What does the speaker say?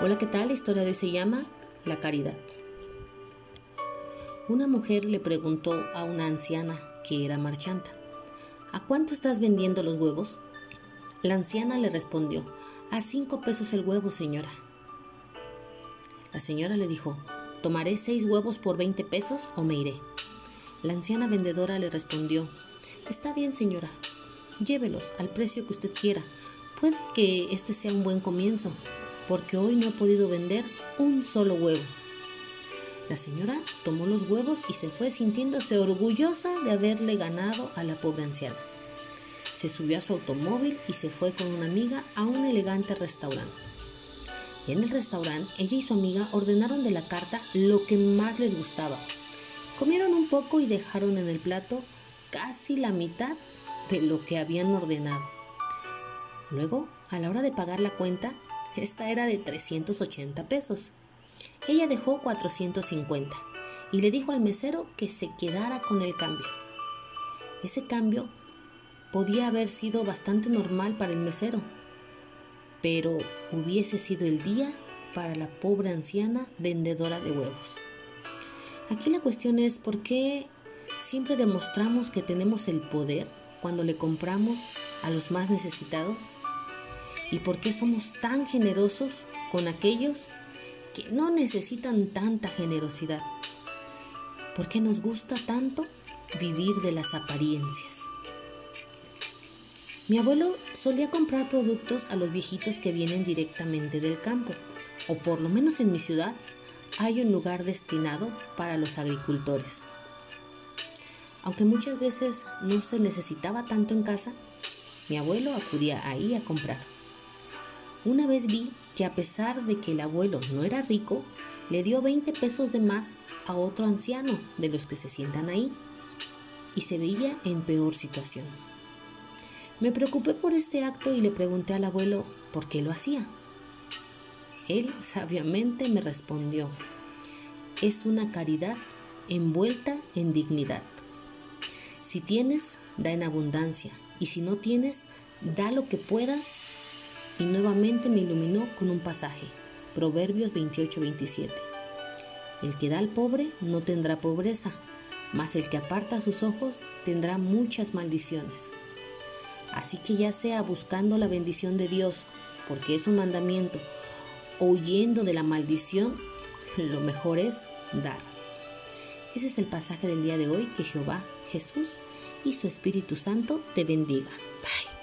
Hola, ¿qué tal? La historia de hoy se llama La caridad. Una mujer le preguntó a una anciana que era marchanta, ¿a cuánto estás vendiendo los huevos? La anciana le respondió, a cinco pesos el huevo, señora. La señora le dijo, tomaré seis huevos por veinte pesos o me iré. La anciana vendedora le respondió, está bien, señora, llévelos al precio que usted quiera. Puede que este sea un buen comienzo, porque hoy no he podido vender un solo huevo. La señora tomó los huevos y se fue sintiéndose orgullosa de haberle ganado a la pobre anciana. Se subió a su automóvil y se fue con una amiga a un elegante restaurante. Y en el restaurante, ella y su amiga ordenaron de la carta lo que más les gustaba. Comieron un poco y dejaron en el plato casi la mitad de lo que habían ordenado. Luego, a la hora de pagar la cuenta, esta era de 380 pesos. Ella dejó 450 y le dijo al mesero que se quedara con el cambio. Ese cambio podía haber sido bastante normal para el mesero, pero hubiese sido el día para la pobre anciana vendedora de huevos. Aquí la cuestión es por qué siempre demostramos que tenemos el poder cuando le compramos a los más necesitados y por qué somos tan generosos con aquellos que no necesitan tanta generosidad. ¿Por qué nos gusta tanto vivir de las apariencias? Mi abuelo solía comprar productos a los viejitos que vienen directamente del campo, o por lo menos en mi ciudad hay un lugar destinado para los agricultores. Aunque muchas veces no se necesitaba tanto en casa, mi abuelo acudía ahí a comprar. Una vez vi que a pesar de que el abuelo no era rico, le dio 20 pesos de más a otro anciano de los que se sientan ahí y se veía en peor situación. Me preocupé por este acto y le pregunté al abuelo por qué lo hacía. Él sabiamente me respondió, es una caridad envuelta en dignidad. Si tienes, da en abundancia, y si no tienes, da lo que puedas y nuevamente me iluminó con un pasaje, Proverbios 28-27. El que da al pobre no tendrá pobreza, mas el que aparta sus ojos tendrá muchas maldiciones. Así que ya sea buscando la bendición de Dios, porque es un mandamiento, o huyendo de la maldición, lo mejor es dar. Ese es el pasaje del día de hoy, que Jehová, Jesús y su Espíritu Santo te bendiga. Bye.